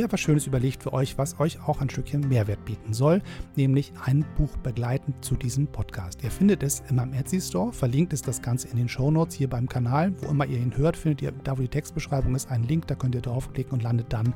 Mir etwas Schönes überlegt für euch, was euch auch ein Stückchen Mehrwert bieten soll, nämlich ein Buch begleitend zu diesem Podcast. Ihr findet es in meinem Etsy Store, verlinkt ist das Ganze in den Show Notes hier beim Kanal. Wo immer ihr ihn hört, findet ihr, da wo die Textbeschreibung ist, einen Link, da könnt ihr draufklicken und landet dann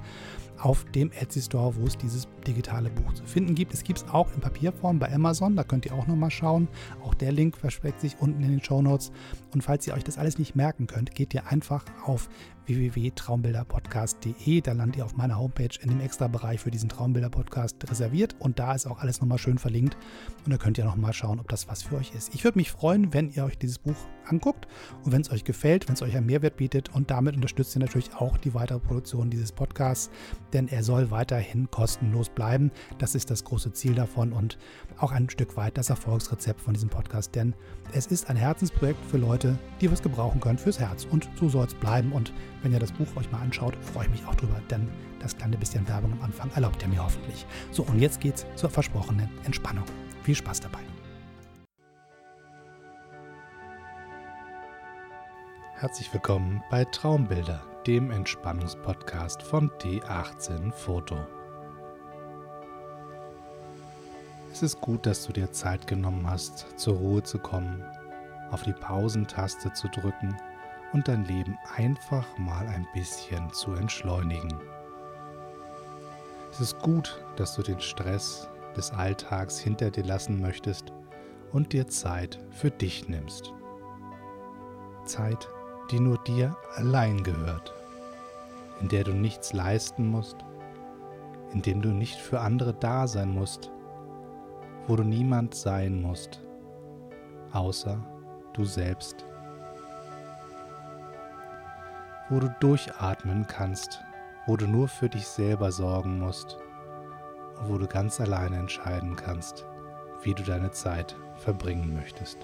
auf dem Etsy Store, wo es dieses digitale Buch zu finden gibt. Es gibt es auch in Papierform bei Amazon, da könnt ihr auch nochmal schauen. Auch der Link versteckt sich unten in den Show Notes. Und falls ihr euch das alles nicht merken könnt, geht ihr einfach auf www.traumbilderpodcast.de. Da landet ihr auf meiner Homepage in dem Extra-Bereich für diesen Traumbilder-Podcast reserviert und da ist auch alles nochmal schön verlinkt und da könnt ihr nochmal schauen, ob das was für euch ist. Ich würde mich freuen, wenn ihr euch dieses Buch anguckt und wenn es euch gefällt, wenn es euch einen Mehrwert bietet und damit unterstützt ihr natürlich auch die weitere Produktion dieses Podcasts, denn er soll weiterhin kostenlos bleiben. Das ist das große Ziel davon und auch ein Stück weit das Erfolgsrezept von diesem Podcast, denn es ist ein Herzensprojekt für Leute, die was gebrauchen können fürs Herz und so soll es bleiben und wenn ihr das Buch euch mal anschaut, freue ich mich auch drüber, denn das kleine bisschen Werbung am Anfang erlaubt ihr mir hoffentlich. So, und jetzt geht's zur versprochenen Entspannung. Viel Spaß dabei. Herzlich willkommen bei Traumbilder, dem Entspannungspodcast von D18 Foto. Es ist gut, dass du dir Zeit genommen hast, zur Ruhe zu kommen, auf die Pausentaste zu drücken und dein Leben einfach mal ein bisschen zu entschleunigen. Es ist gut, dass du den Stress des Alltags hinter dir lassen möchtest und dir Zeit für dich nimmst. Zeit, die nur dir allein gehört, in der du nichts leisten musst, in dem du nicht für andere da sein musst, wo du niemand sein musst, außer du selbst wo du durchatmen kannst, wo du nur für dich selber sorgen musst wo du ganz alleine entscheiden kannst, wie du deine Zeit verbringen möchtest.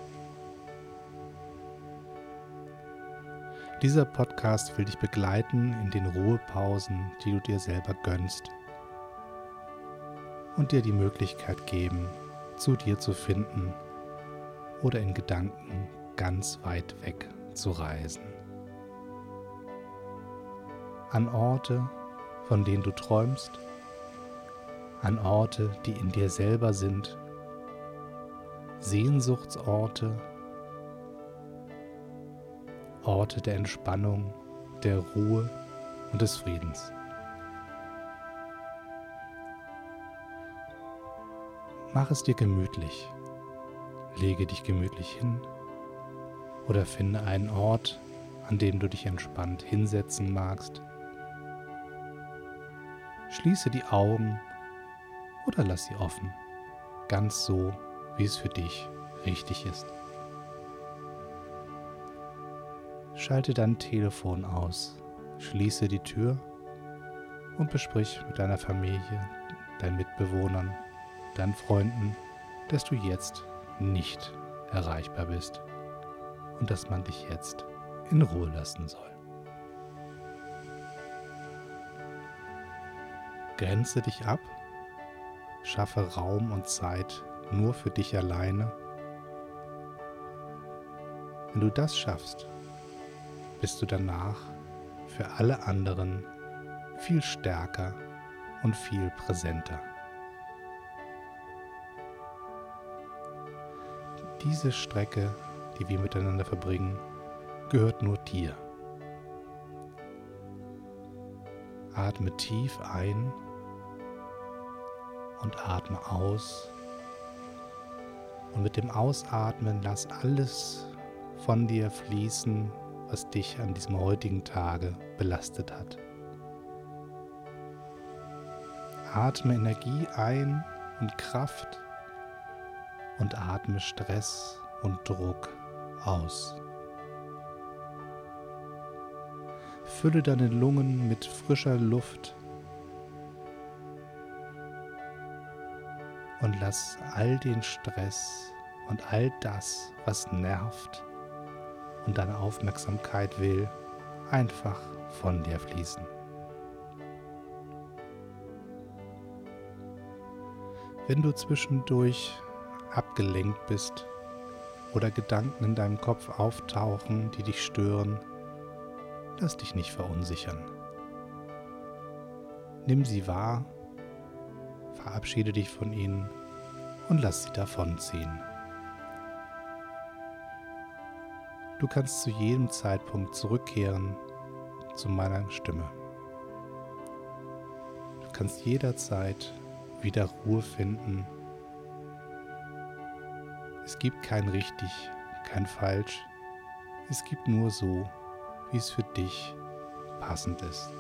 Dieser Podcast will dich begleiten in den Ruhepausen, die du dir selber gönnst und dir die Möglichkeit geben, zu dir zu finden oder in Gedanken ganz weit weg zu reisen. An Orte, von denen du träumst, an Orte, die in dir selber sind, Sehnsuchtsorte, Orte der Entspannung, der Ruhe und des Friedens. Mach es dir gemütlich, lege dich gemütlich hin oder finde einen Ort, an dem du dich entspannt hinsetzen magst Schließe die Augen oder lass sie offen, ganz so, wie es für dich richtig ist. Schalte dein Telefon aus, schließe die Tür und besprich mit deiner Familie, deinen Mitbewohnern, deinen Freunden, dass du jetzt nicht erreichbar bist und dass man dich jetzt in Ruhe lassen soll. Grenze dich ab, schaffe Raum und Zeit nur für dich alleine. Wenn du das schaffst, bist du danach für alle anderen viel stärker und viel präsenter. Diese Strecke, die wir miteinander verbringen, gehört nur dir. Atme tief ein und atme aus. Und mit dem Ausatmen lass alles von dir fließen, was dich an diesem heutigen Tage belastet hat. Atme Energie ein und Kraft und atme Stress und Druck aus. Fülle deine Lungen mit frischer Luft und lass all den Stress und all das, was nervt und deine Aufmerksamkeit will, einfach von dir fließen. Wenn du zwischendurch abgelenkt bist oder Gedanken in deinem Kopf auftauchen, die dich stören, lass dich nicht verunsichern. Nimm sie wahr, verabschiede dich von ihnen und lass sie davonziehen. Du kannst zu jedem Zeitpunkt zurückkehren zu meiner Stimme. Du kannst jederzeit wieder Ruhe finden. Es gibt kein richtig, kein falsch. Es gibt nur so, wie es für dich passend ist.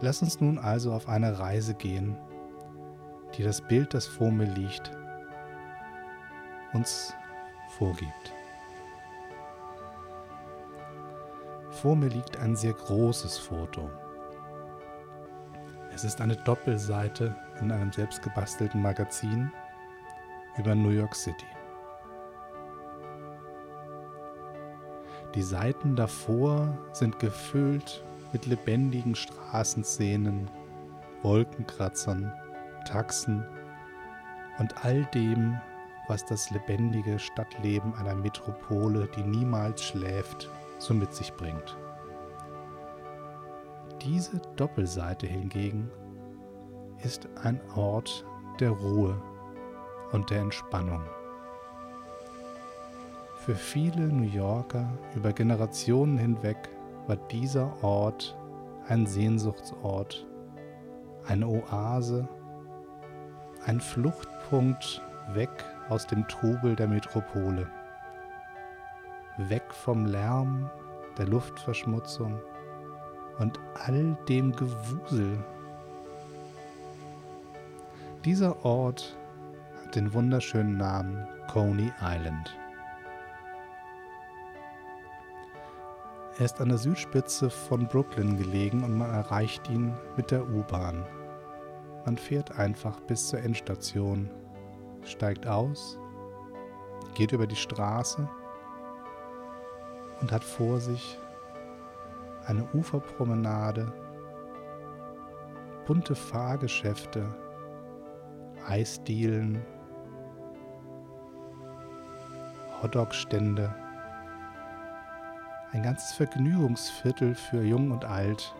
Lass uns nun also auf eine Reise gehen, die das Bild, das vor mir liegt, uns vorgibt. Vor mir liegt ein sehr großes Foto. Es ist eine Doppelseite in einem selbstgebastelten Magazin über New York City. Die Seiten davor sind gefüllt mit lebendigen Straßenszenen, Wolkenkratzern, Taxen und all dem, was das lebendige Stadtleben einer Metropole, die niemals schläft, so mit sich bringt. Diese Doppelseite hingegen ist ein Ort der Ruhe und der Entspannung. Für viele New Yorker über Generationen hinweg war dieser Ort ein Sehnsuchtsort, eine Oase, ein Fluchtpunkt weg aus dem Trubel der Metropole, weg vom Lärm, der Luftverschmutzung und all dem Gewusel. Dieser Ort hat den wunderschönen Namen Coney Island. Er ist an der Südspitze von Brooklyn gelegen und man erreicht ihn mit der U-Bahn. Man fährt einfach bis zur Endstation, steigt aus, geht über die Straße und hat vor sich eine Uferpromenade, bunte Fahrgeschäfte, Eisdielen, Hotdog-Stände. Ein ganzes Vergnügungsviertel für Jung und Alt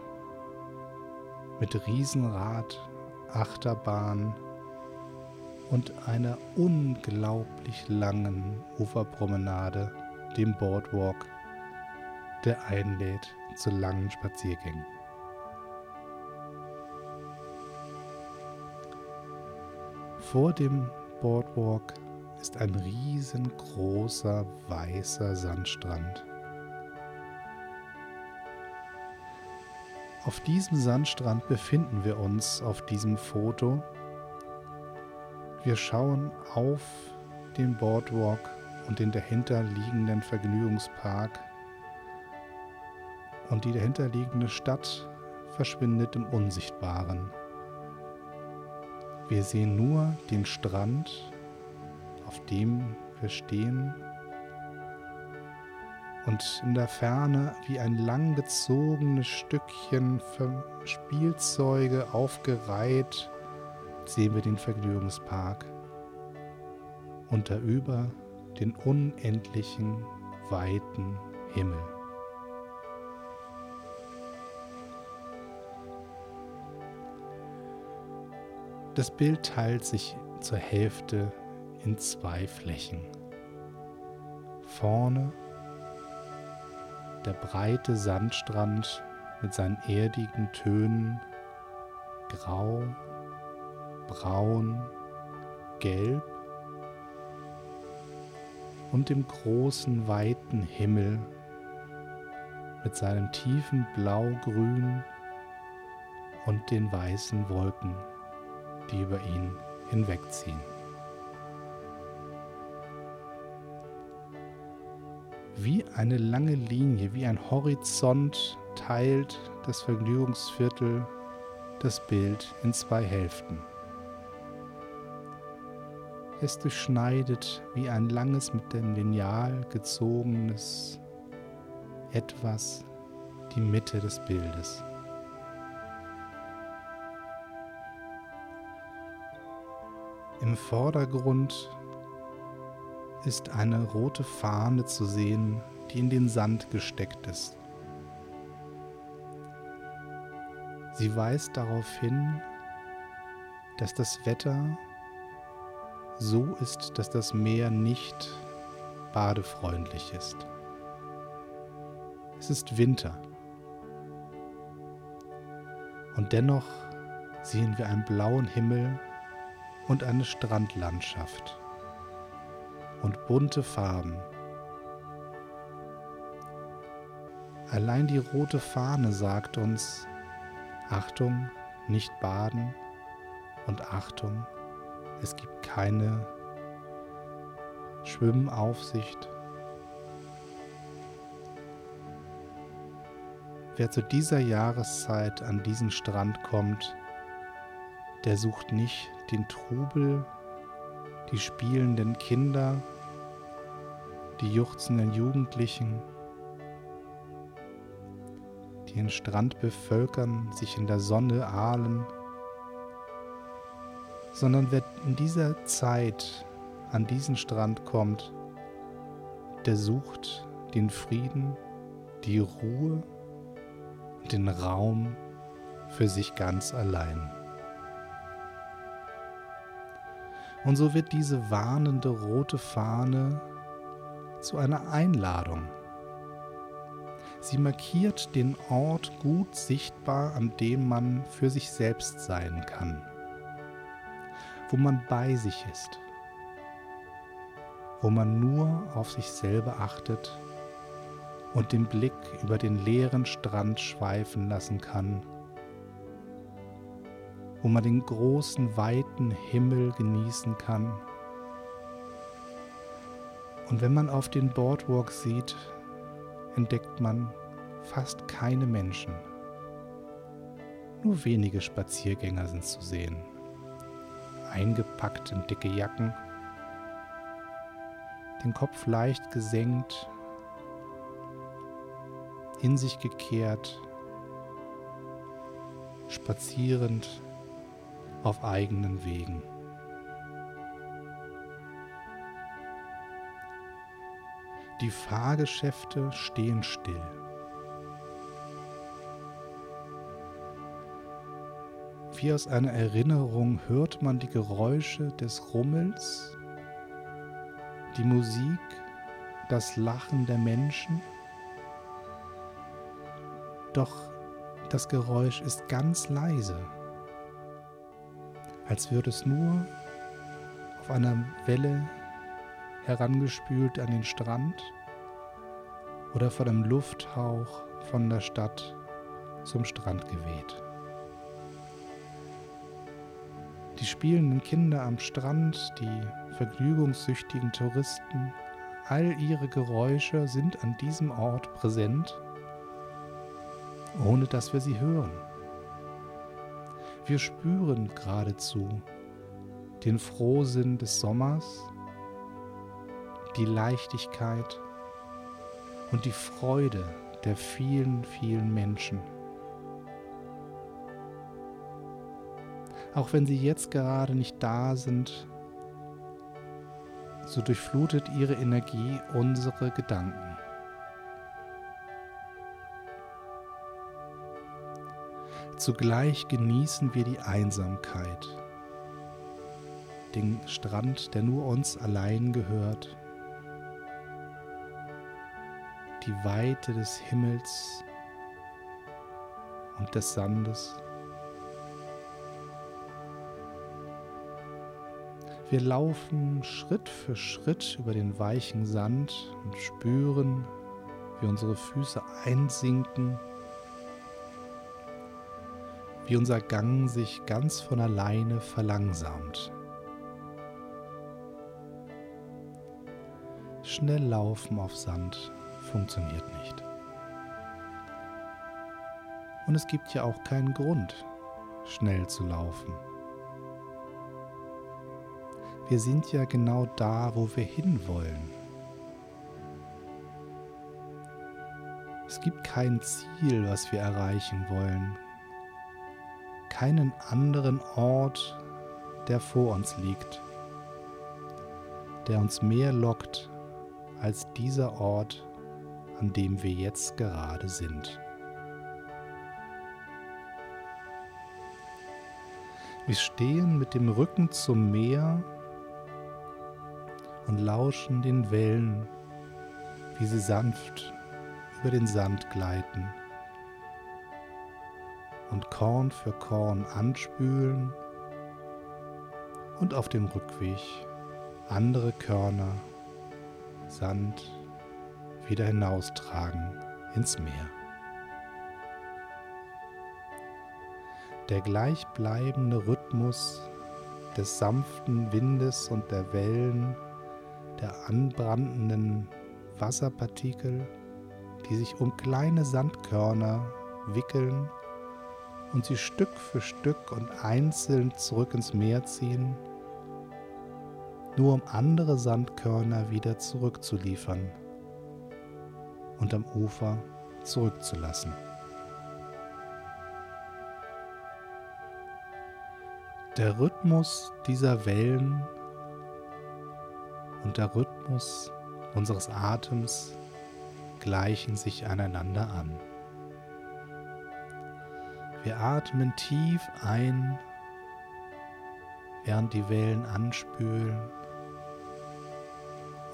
mit Riesenrad, Achterbahn und einer unglaublich langen Uferpromenade, dem Boardwalk, der einlädt zu langen Spaziergängen. Vor dem Boardwalk ist ein riesengroßer weißer Sandstrand. Auf diesem Sandstrand befinden wir uns auf diesem Foto. Wir schauen auf den Boardwalk und den dahinter liegenden Vergnügungspark und die dahinterliegende Stadt verschwindet im Unsichtbaren. Wir sehen nur den Strand, auf dem wir stehen und in der Ferne wie ein langgezogenes Stückchen Spielzeuge aufgereiht sehen wir den Vergnügungspark und darüber den unendlichen weiten Himmel. Das Bild teilt sich zur Hälfte in zwei Flächen. Vorne der breite Sandstrand mit seinen erdigen Tönen grau, braun, gelb und dem großen weiten Himmel mit seinem tiefen Blaugrün und den weißen Wolken, die über ihn hinwegziehen. Wie eine lange Linie, wie ein Horizont teilt das Vergnügungsviertel das Bild in zwei Hälften. Es durchschneidet wie ein langes mit dem Lineal gezogenes etwas die Mitte des Bildes. Im Vordergrund ist eine rote Fahne zu sehen, die in den Sand gesteckt ist. Sie weist darauf hin, dass das Wetter so ist, dass das Meer nicht badefreundlich ist. Es ist Winter. Und dennoch sehen wir einen blauen Himmel und eine Strandlandschaft und bunte Farben. Allein die rote Fahne sagt uns, Achtung, nicht baden und Achtung, es gibt keine Schwimmaufsicht. Wer zu dieser Jahreszeit an diesen Strand kommt, der sucht nicht den Trubel, die spielenden Kinder, die juchzenden Jugendlichen, die den Strand bevölkern, sich in der Sonne ahlen, sondern wer in dieser Zeit an diesen Strand kommt, der sucht den Frieden, die Ruhe den Raum für sich ganz allein. Und so wird diese warnende rote Fahne zu einer Einladung Sie markiert den Ort gut sichtbar, an dem man für sich selbst sein kann, wo man bei sich ist, wo man nur auf sich selber achtet und den Blick über den leeren Strand schweifen lassen kann, wo man den großen, weiten Himmel genießen kann. Und wenn man auf den Boardwalk sieht, entdeckt man fast keine Menschen. Nur wenige Spaziergänger sind zu sehen, eingepackt in dicke Jacken, den Kopf leicht gesenkt, in sich gekehrt, spazierend auf eigenen Wegen. Die Fahrgeschäfte stehen still. Wie aus einer Erinnerung hört man die Geräusche des Rummels, die Musik, das Lachen der Menschen. Doch das Geräusch ist ganz leise, als würde es nur auf einer Welle herangespült an den Strand oder von einem Lufthauch von der Stadt zum Strand geweht. Die spielenden Kinder am Strand, die vergnügungssüchtigen Touristen, all ihre Geräusche sind an diesem Ort präsent, ohne dass wir sie hören. Wir spüren geradezu den Frohsinn des Sommers die Leichtigkeit und die Freude der vielen, vielen Menschen. Auch wenn sie jetzt gerade nicht da sind, so durchflutet ihre Energie unsere Gedanken. Zugleich genießen wir die Einsamkeit, den Strand, der nur uns allein gehört die Weite des Himmels und des Sandes. Wir laufen Schritt für Schritt über den weichen Sand und spüren, wie unsere Füße einsinken, wie unser Gang sich ganz von alleine verlangsamt. Schnell laufen auf Sand funktioniert nicht. Und es gibt ja auch keinen Grund, schnell zu laufen. Wir sind ja genau da, wo wir hinwollen. Es gibt kein Ziel, was wir erreichen wollen. Keinen anderen Ort, der vor uns liegt, der uns mehr lockt als dieser Ort, an dem wir jetzt gerade sind. Wir stehen mit dem Rücken zum Meer und lauschen den Wellen, wie sie sanft über den Sand gleiten und Korn für Korn anspülen und auf dem Rückweg andere Körner, Sand wieder hinaustragen ins Meer. Der gleichbleibende Rhythmus des sanften Windes und der Wellen der anbrandenden Wasserpartikel, die sich um kleine Sandkörner wickeln und sie Stück für Stück und einzeln zurück ins Meer ziehen, nur um andere Sandkörner wieder zurückzuliefern und am Ufer zurückzulassen. Der Rhythmus dieser Wellen und der Rhythmus unseres Atems gleichen sich aneinander an. Wir atmen tief ein, während die Wellen anspülen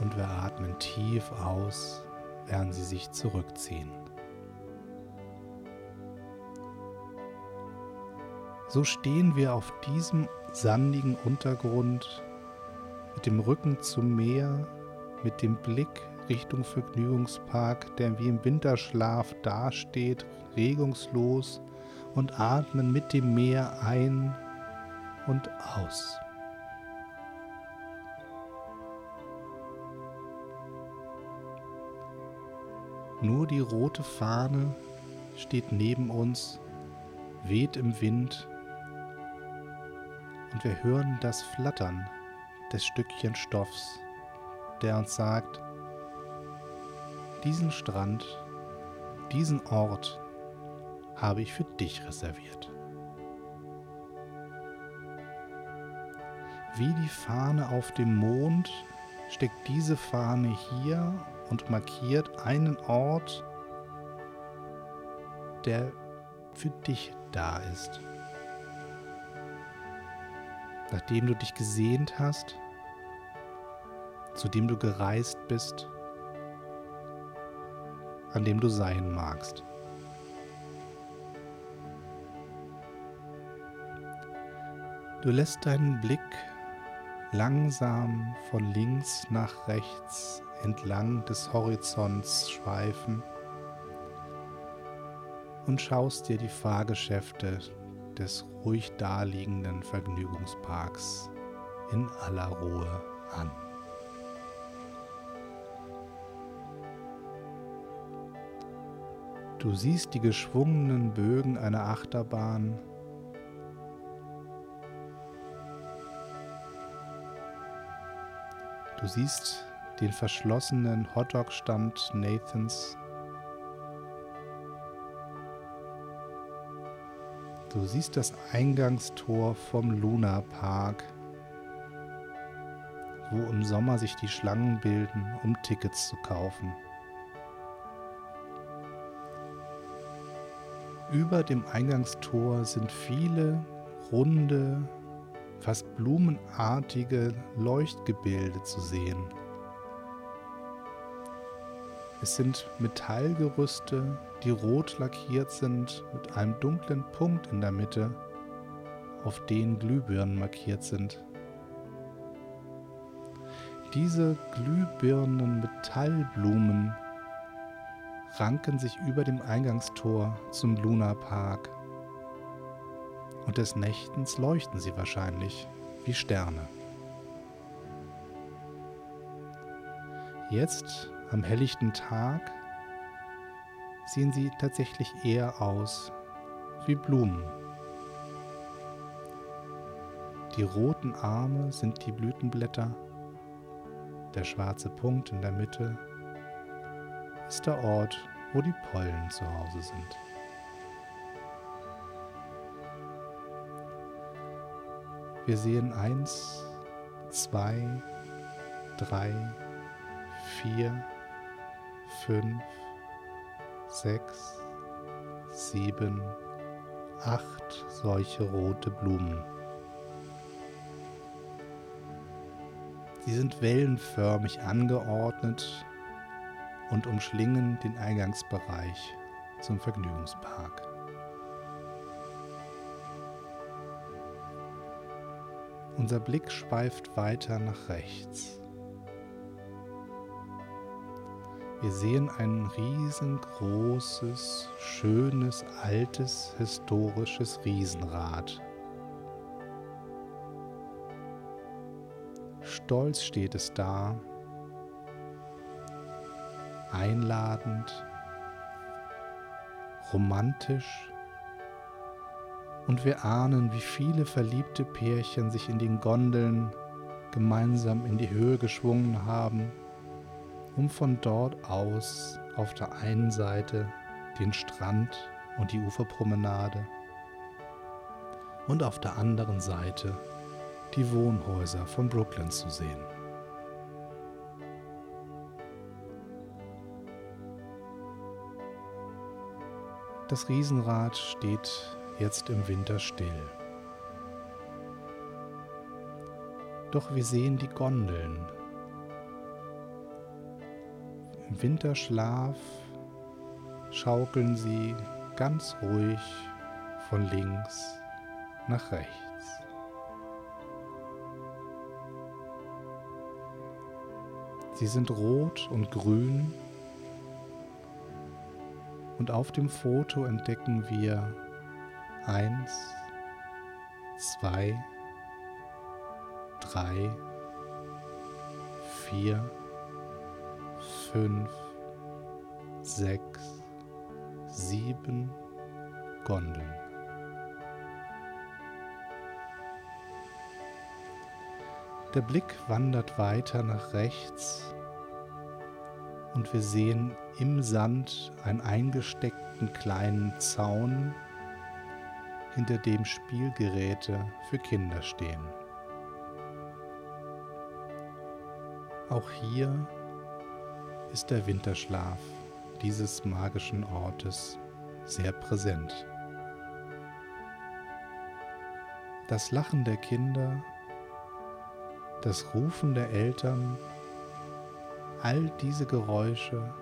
und wir atmen tief aus, während sie sich zurückziehen. So stehen wir auf diesem sandigen Untergrund mit dem Rücken zum Meer, mit dem Blick Richtung Vergnügungspark, der wie im Winterschlaf dasteht, regungslos und atmen mit dem Meer ein und aus. Nur die rote Fahne steht neben uns, weht im Wind und wir hören das Flattern des Stückchen Stoffs, der uns sagt, diesen Strand, diesen Ort habe ich für dich reserviert. Wie die Fahne auf dem Mond steckt diese Fahne hier und markiert einen Ort, der für dich da ist nachdem du dich gesehnt hast, zu dem du gereist bist, an dem du sein magst. Du lässt deinen Blick langsam von links nach rechts entlang des Horizonts schweifen und schaust dir die Fahrgeschäfte des ruhig daliegenden Vergnügungsparks in aller Ruhe an. Du siehst die geschwungenen Bögen einer Achterbahn. Du siehst den verschlossenen Hotdog-Stand Nathans Du siehst das Eingangstor vom Luna Park, wo im Sommer sich die Schlangen bilden, um Tickets zu kaufen. Über dem Eingangstor sind viele runde, fast blumenartige Leuchtgebilde zu sehen. Es sind Metallgerüste, die rot lackiert sind mit einem dunklen Punkt in der Mitte, auf denen Glühbirnen markiert sind. Diese glühbirnen Metallblumen ranken sich über dem Eingangstor zum Luna Park. und des Nächtens leuchten sie wahrscheinlich wie Sterne. Jetzt, am helllichten Tag, sehen sie tatsächlich eher aus wie Blumen. Die roten Arme sind die Blütenblätter, der schwarze Punkt in der Mitte ist der Ort, wo die Pollen zu Hause sind. Wir sehen eins, zwei, drei, vier, fünf, sechs, sieben, acht solche rote Blumen. Sie sind wellenförmig angeordnet und umschlingen den Eingangsbereich zum Vergnügungspark. Unser Blick schweift weiter nach rechts. Wir sehen ein riesengroßes, schönes, altes, historisches Riesenrad. Stolz steht es da, einladend, romantisch und wir ahnen, wie viele verliebte Pärchen sich in den Gondeln gemeinsam in die Höhe geschwungen haben, um von dort aus auf der einen Seite den Strand und die Uferpromenade und auf der anderen Seite die Wohnhäuser von Brooklyn zu sehen. Das Riesenrad steht jetzt im Winter still. Doch wir sehen die Gondeln. Im Winterschlaf schaukeln sie ganz ruhig von links nach rechts. Sie sind rot und grün und auf dem Foto entdecken wir eins, zwei, drei, vier, fünf, sechs, sieben Gondeln. Der Blick wandert weiter nach rechts und wir sehen im Sand einen eingesteckten kleinen Zaun, hinter dem Spielgeräte für Kinder stehen. Auch hier ist der Winterschlaf dieses magischen Ortes sehr präsent. Das Lachen der Kinder, das Rufen der Eltern, all diese Geräusche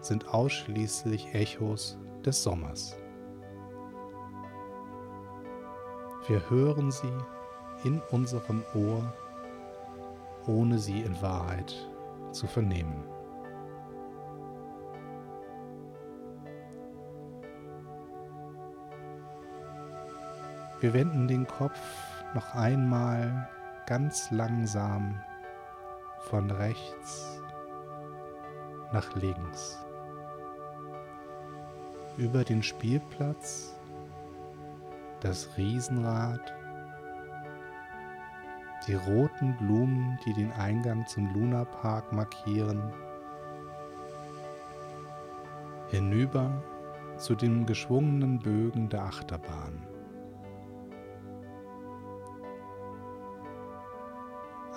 sind ausschließlich Echos des Sommers. Wir hören sie in unserem Ohr, ohne sie in Wahrheit zu vernehmen. Wir wenden den Kopf noch einmal ganz langsam von rechts nach links über den Spielplatz, das Riesenrad, die roten Blumen, die den Eingang zum Lunapark markieren, hinüber zu den geschwungenen Bögen der Achterbahn.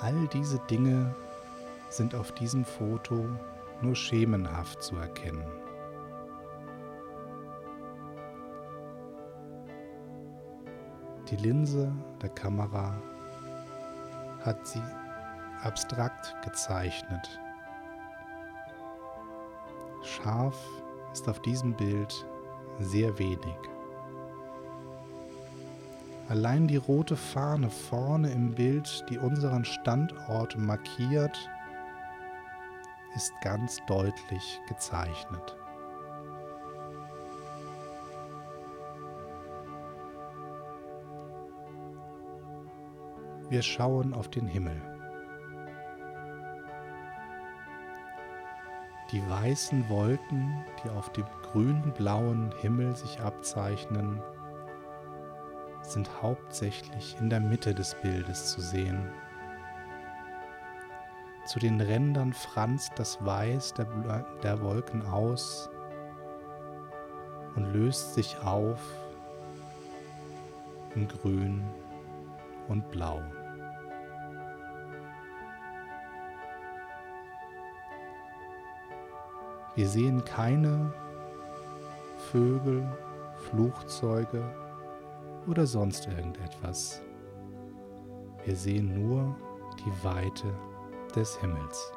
All diese Dinge sind auf diesem Foto nur schemenhaft zu erkennen. Die Linse der Kamera hat sie abstrakt gezeichnet. Scharf ist auf diesem Bild sehr wenig. Allein die rote Fahne vorne im Bild, die unseren Standort markiert, ist ganz deutlich gezeichnet. wir schauen auf den Himmel. Die weißen Wolken, die auf dem grün-blauen Himmel sich abzeichnen, sind hauptsächlich in der Mitte des Bildes zu sehen. Zu den Rändern franzt das Weiß der, der Wolken aus und löst sich auf in Grün und Blau. Wir sehen keine Vögel, Flugzeuge oder sonst irgendetwas. Wir sehen nur die Weite des Himmels.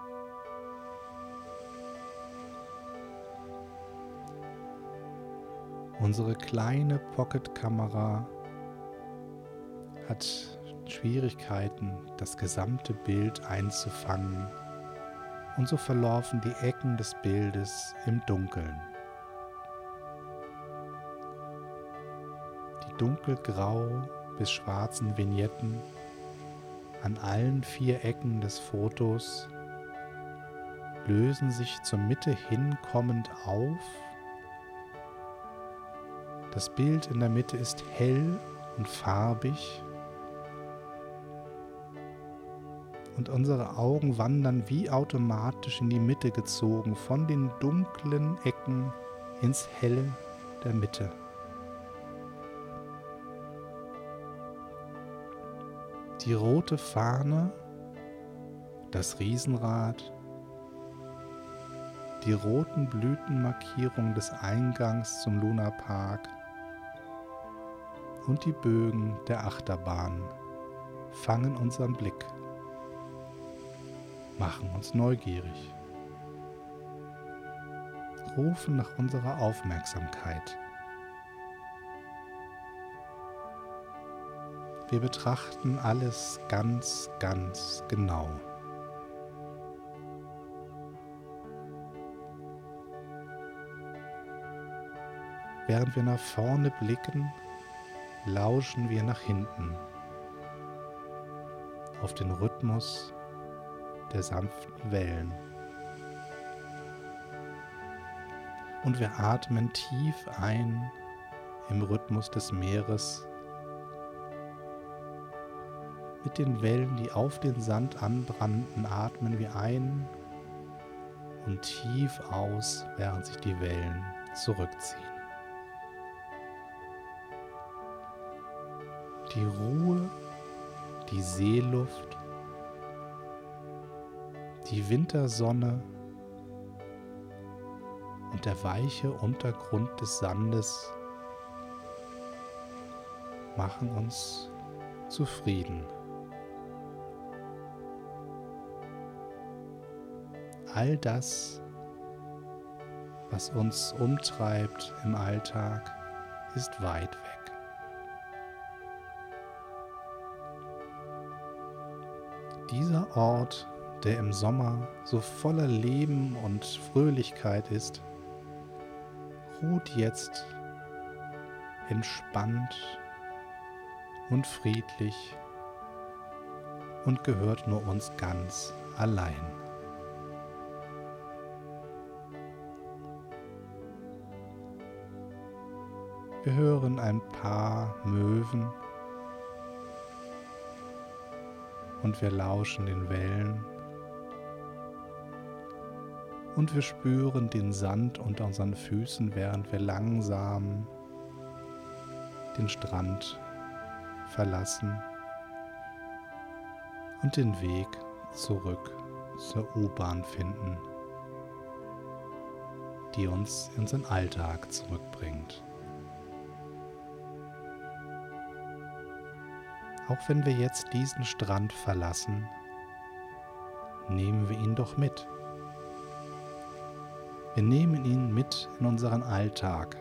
Unsere kleine Pocket-Kamera hat Schwierigkeiten, das gesamte Bild einzufangen und so verlaufen die Ecken des Bildes im Dunkeln. Dunkelgrau bis schwarzen Vignetten an allen vier Ecken des Fotos lösen sich zur Mitte hinkommend auf. Das Bild in der Mitte ist hell und farbig und unsere Augen wandern wie automatisch in die Mitte gezogen, von den dunklen Ecken ins Helle der Mitte. Die rote Fahne, das Riesenrad, die roten Blütenmarkierungen des Eingangs zum Lunapark und die Bögen der Achterbahn fangen unseren Blick machen uns neugierig, rufen nach unserer Aufmerksamkeit. Wir betrachten alles ganz, ganz genau. Während wir nach vorne blicken, lauschen wir nach hinten auf den Rhythmus der sanften Wellen. Und wir atmen tief ein im Rhythmus des Meeres mit den Wellen, die auf den Sand anbrannten, atmen wir ein und tief aus, während sich die Wellen zurückziehen. Die Ruhe, die Seeluft die Wintersonne und der weiche Untergrund des Sandes machen uns zufrieden. All das, was uns umtreibt im Alltag, ist weit weg. Dieser Ort der im Sommer so voller Leben und Fröhlichkeit ist, ruht jetzt entspannt und friedlich und gehört nur uns ganz allein. Wir hören ein paar Möwen und wir lauschen den Wellen und wir spüren den Sand unter unseren Füßen, während wir langsam den Strand verlassen und den Weg zurück zur U-Bahn finden, die uns in unseren Alltag zurückbringt. Auch wenn wir jetzt diesen Strand verlassen, nehmen wir ihn doch mit. Wir nehmen ihn mit in unseren Alltag.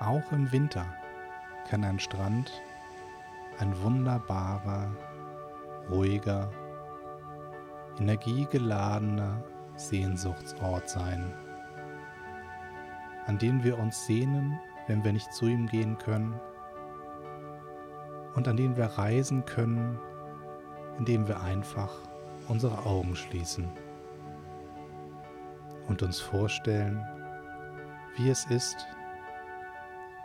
Auch im Winter kann ein Strand ein wunderbarer, ruhiger, energiegeladener Sehnsuchtsort sein, an den wir uns sehnen, wenn wir nicht zu ihm gehen können. Und an denen wir reisen können, indem wir einfach unsere Augen schließen und uns vorstellen, wie es ist,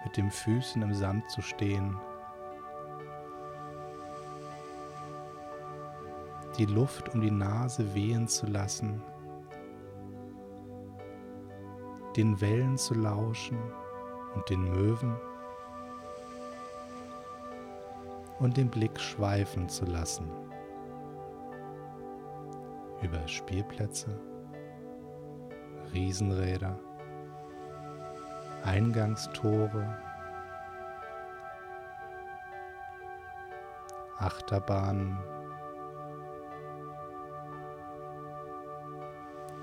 mit den Füßen im Sand zu stehen, die Luft um die Nase wehen zu lassen, den Wellen zu lauschen und den Möwen und den Blick schweifen zu lassen über Spielplätze, Riesenräder, Eingangstore, Achterbahnen,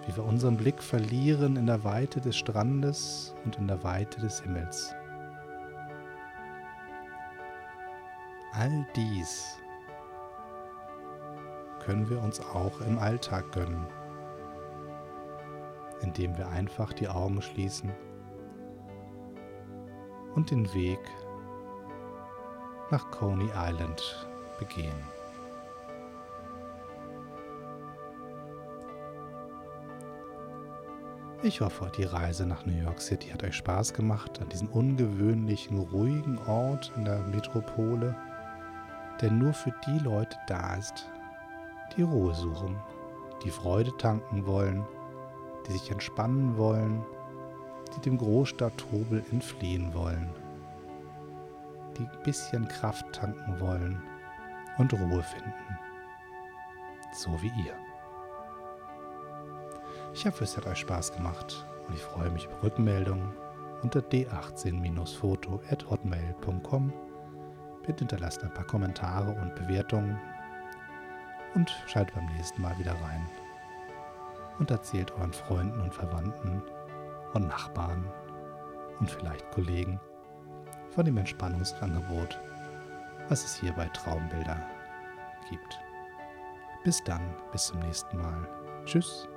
wie wir unseren Blick verlieren in der Weite des Strandes und in der Weite des Himmels. All dies können wir uns auch im Alltag gönnen, indem wir einfach die Augen schließen und den Weg nach Coney Island begehen. Ich hoffe, die Reise nach New York City hat euch Spaß gemacht an diesem ungewöhnlichen, ruhigen Ort in der Metropole, der nur für die Leute da ist, die Ruhe suchen, die Freude tanken wollen, die sich entspannen wollen, die dem Großstadttrubel entfliehen wollen, die ein bisschen Kraft tanken wollen und Ruhe finden, so wie ihr. Ich hoffe, es hat euch Spaß gemacht und ich freue mich über Rückmeldungen unter d18-foto.hotmail.com. Bitte hinterlasst ein paar Kommentare und Bewertungen und schaltet beim nächsten Mal wieder rein. Und erzählt euren Freunden und Verwandten und Nachbarn und vielleicht Kollegen von dem Entspannungsangebot, was es hier bei Traumbilder gibt. Bis dann, bis zum nächsten Mal. Tschüss.